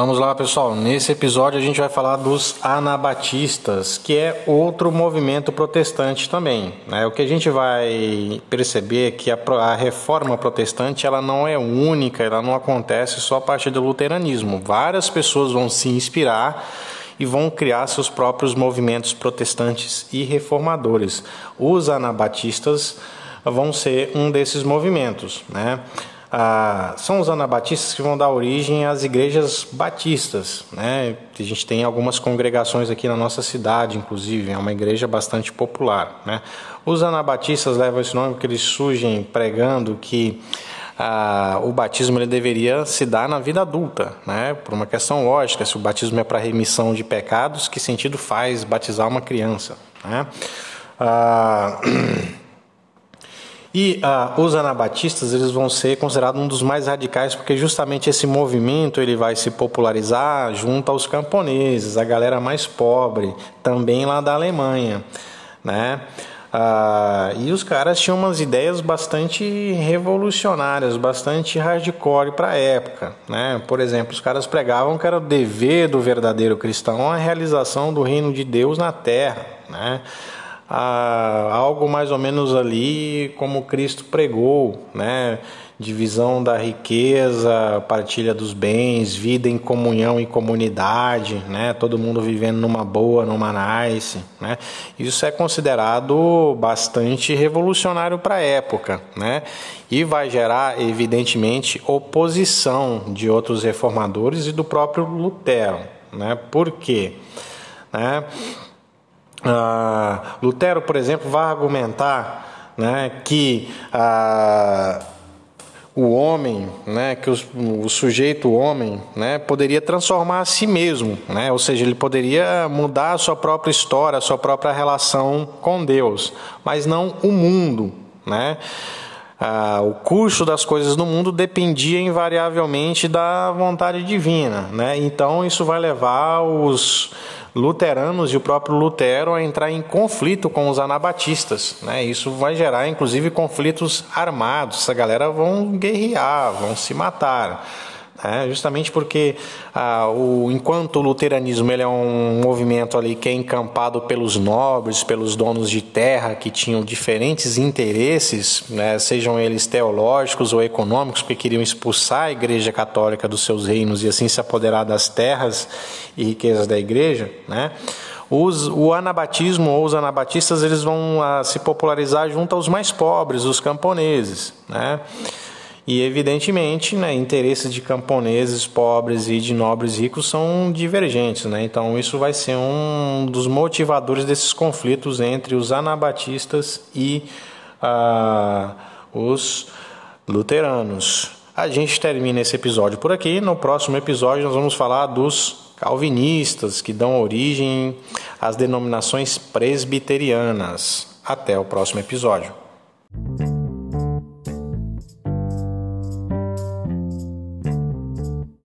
Vamos lá, pessoal. Nesse episódio a gente vai falar dos anabatistas, que é outro movimento protestante também. Né? O que a gente vai perceber é que a, a, reforma protestante ela não é única, ela não acontece só a partir do luteranismo. Várias pessoas vão se inspirar e vão criar seus próprios movimentos protestantes e reformadores. Os anabatistas vão ser um desses movimentos, né? Ah, são os anabatistas que vão dar origem às igrejas batistas. Né? A gente tem algumas congregações aqui na nossa cidade, inclusive, é uma igreja bastante popular. Né? Os anabatistas levam esse nome porque eles surgem pregando que ah, o batismo ele deveria se dar na vida adulta, né? por uma questão lógica. Se o batismo é para remissão de pecados, que sentido faz batizar uma criança? Né? Ah, E ah, os anabatistas eles vão ser considerados um dos mais radicais porque justamente esse movimento ele vai se popularizar junto aos camponeses, a galera mais pobre, também lá da Alemanha, né? Ah, e os caras tinham umas ideias bastante revolucionárias, bastante hardcore para a época. Né? Por exemplo, os caras pregavam que era o dever do verdadeiro cristão a realização do reino de Deus na terra. Né? A, algo mais ou menos ali como Cristo pregou, né? Divisão da riqueza, partilha dos bens, vida em comunhão e comunidade, né? Todo mundo vivendo numa boa, numa nice, né? Isso é considerado bastante revolucionário para a época, né? E vai gerar, evidentemente, oposição de outros reformadores e do próprio Lutero, né? Por quê? Né? Ah, Lutero, por exemplo, vai argumentar né, que ah, o homem, né, que o, o sujeito o homem, né, poderia transformar a si mesmo, né, ou seja, ele poderia mudar a sua própria história, a sua própria relação com Deus, mas não o mundo, né? Ah, o curso das coisas no mundo dependia invariavelmente da vontade divina, né? Então isso vai levar os luteranos e o próprio Lutero a entrar em conflito com os anabatistas. Né? Isso vai gerar, inclusive, conflitos armados. Essa galera vão guerrear, vão se matar. É, justamente porque ah, o, enquanto o luteranismo ele é um movimento ali que é encampado pelos nobres, pelos donos de terra que tinham diferentes interesses, né, sejam eles teológicos ou econômicos, que queriam expulsar a Igreja Católica dos seus reinos e assim se apoderar das terras e riquezas da Igreja, né? Os, o anabatismo ou os anabatistas eles vão ah, se popularizar junto aos mais pobres, os camponeses, né? E, evidentemente, né, interesses de camponeses pobres e de nobres ricos são divergentes. Né? Então, isso vai ser um dos motivadores desses conflitos entre os anabatistas e ah, os luteranos. A gente termina esse episódio por aqui. No próximo episódio, nós vamos falar dos calvinistas, que dão origem às denominações presbiterianas. Até o próximo episódio.